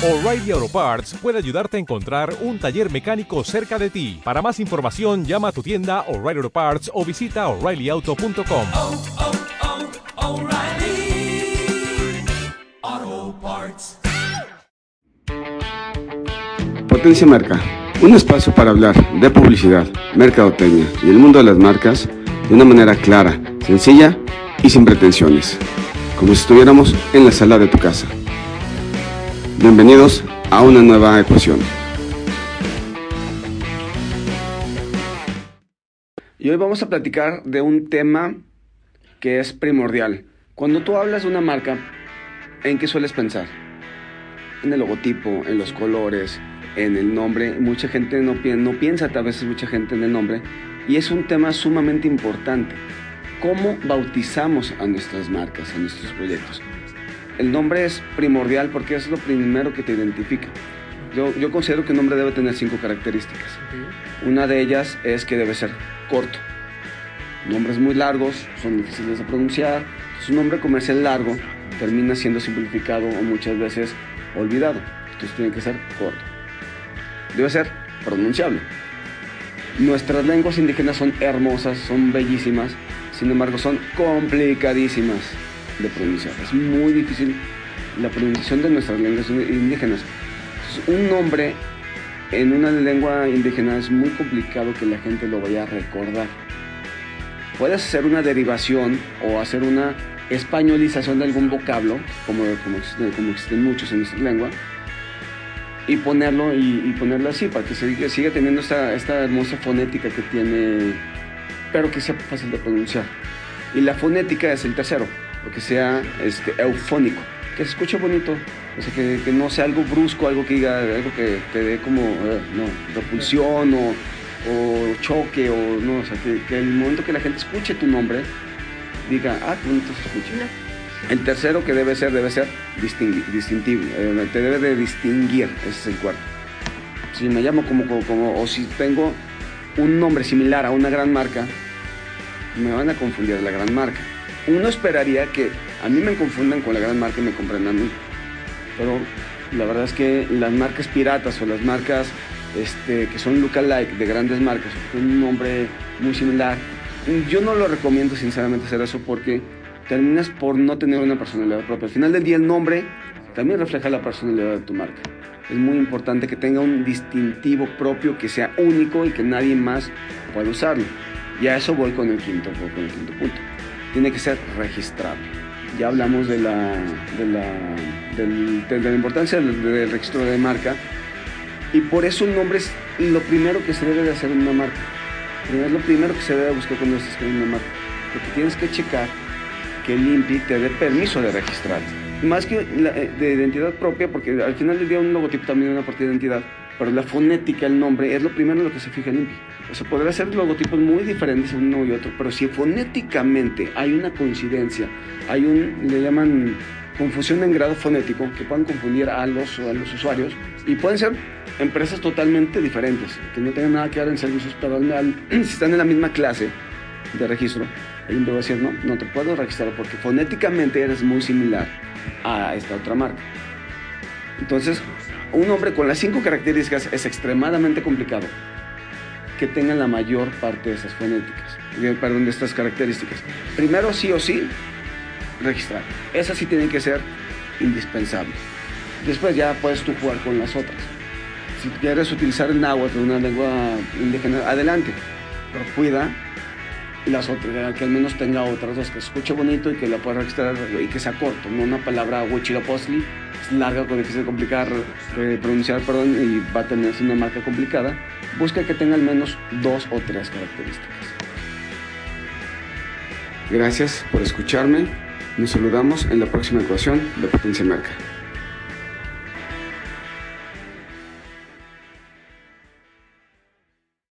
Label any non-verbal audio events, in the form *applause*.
O'Reilly Auto Parts puede ayudarte a encontrar un taller mecánico cerca de ti. Para más información, llama a tu tienda O'Reilly Auto Parts o visita oreillyauto.com. oh, oh, Parts. Potencia Marca, un espacio para hablar de publicidad, mercadotecnia y el mundo de las marcas de una manera clara, sencilla y sin pretensiones, como si estuviéramos en la sala de tu casa. Bienvenidos a una nueva ecuación. Y hoy vamos a platicar de un tema que es primordial. Cuando tú hablas de una marca, ¿en qué sueles pensar? En el logotipo, en los colores, en el nombre. Mucha gente no, pi- no piensa, a veces mucha gente en el nombre. Y es un tema sumamente importante. ¿Cómo bautizamos a nuestras marcas, a nuestros proyectos? El nombre es primordial porque es lo primero que te identifica. Yo, yo considero que un nombre debe tener cinco características. Una de ellas es que debe ser corto. Nombres muy largos son difíciles de pronunciar. Entonces, un nombre comercial largo termina siendo simplificado o muchas veces olvidado. Entonces tiene que ser corto. Debe ser pronunciable. Nuestras lenguas indígenas son hermosas, son bellísimas, sin embargo son complicadísimas de pronunciar. Es muy difícil la pronunciación de nuestras lenguas indígenas. Entonces, un nombre en una lengua indígena es muy complicado que la gente lo vaya a recordar. Puedes hacer una derivación o hacer una españolización de algún vocablo, como, como, como existen muchos en nuestra lengua, y ponerlo, y, y ponerlo así, para que siga, siga teniendo esta, esta hermosa fonética que tiene, pero que sea fácil de pronunciar. Y la fonética es el tercero, lo que sea este, eufónico, que se escuche bonito, o sea, que, que no sea algo brusco, algo que diga, algo que te dé como, eh, no, repulsión o, o choque, o no, o sea, que, que el momento que la gente escuche tu nombre, diga, ah, qué bonito se escucha. El tercero que debe ser, debe ser distintivo, eh, te debe de distinguir, ese es el cuarto. Si me llamo como, como, como- o si tengo un nombre similar a una gran marca, me van a confundir la gran marca. Uno esperaría que a mí me confundan con la gran marca y me comprendan a mí. Pero la verdad es que las marcas piratas o las marcas este, que son lookalike de grandes marcas, con un nombre muy similar, yo no lo recomiendo sinceramente hacer eso porque terminas por no tener una personalidad propia. Al final del día el nombre también refleja la personalidad de tu marca. Es muy importante que tenga un distintivo propio que sea único y que nadie más pueda usarlo. Y a eso voy con el quinto, con el quinto punto. Tiene que ser registrado. Ya hablamos de la, de la, del- de la importancia del, registro de marca y por eso el nombre es lo primero que se debe de hacer en una marca. Es lo primero que se debe buscar cuando estás creando una marca. Porque tienes que checar que el INPI te dé permiso de registrar. Más que eh, de identidad propia, porque al final del día un logotipo también es una parte de identidad, pero la fonética, el nombre, es lo primero en lo que se fija el INPI. O sea, podrá ser logotipos muy diferentes uno y otro, pero si fonéticamente hay una coincidencia, hay un, le llaman confusión en grado fonético, que puedan confundir a los, a los usuarios, y pueden ser empresas totalmente diferentes, que no tengan nada que ver en servicios, pero al- *clears throat* si están en la misma clase de registro, el INPI va a decir, no, no te puedo registrar porque fonéticamente eres muy similar a esta otra marca. Entonces, un nombre con las cinco características es extremadamente complicado que tengan la mayor parte de esas fonéticas, perdón, de estas características. Primero, sí o sí, registrar. Esas sí tienen que ser indispensables. Después ya puedes tú jugar con las otras. Si quieres utilizar el náhuatl, una lengua indígena, adelante. Pero cuida las otras, que al menos tenga otras dos, que se escuche bonito y que la pueda registrar y que sea corto, no una palabra huichilopochtli, es larga, con difícil complicar, de pronunciar, perdón, y va a tener una marca complicada. Busca que tenga al menos dos o tres características. Gracias por escucharme. Nos saludamos en la próxima ecuación de Potencia Marca.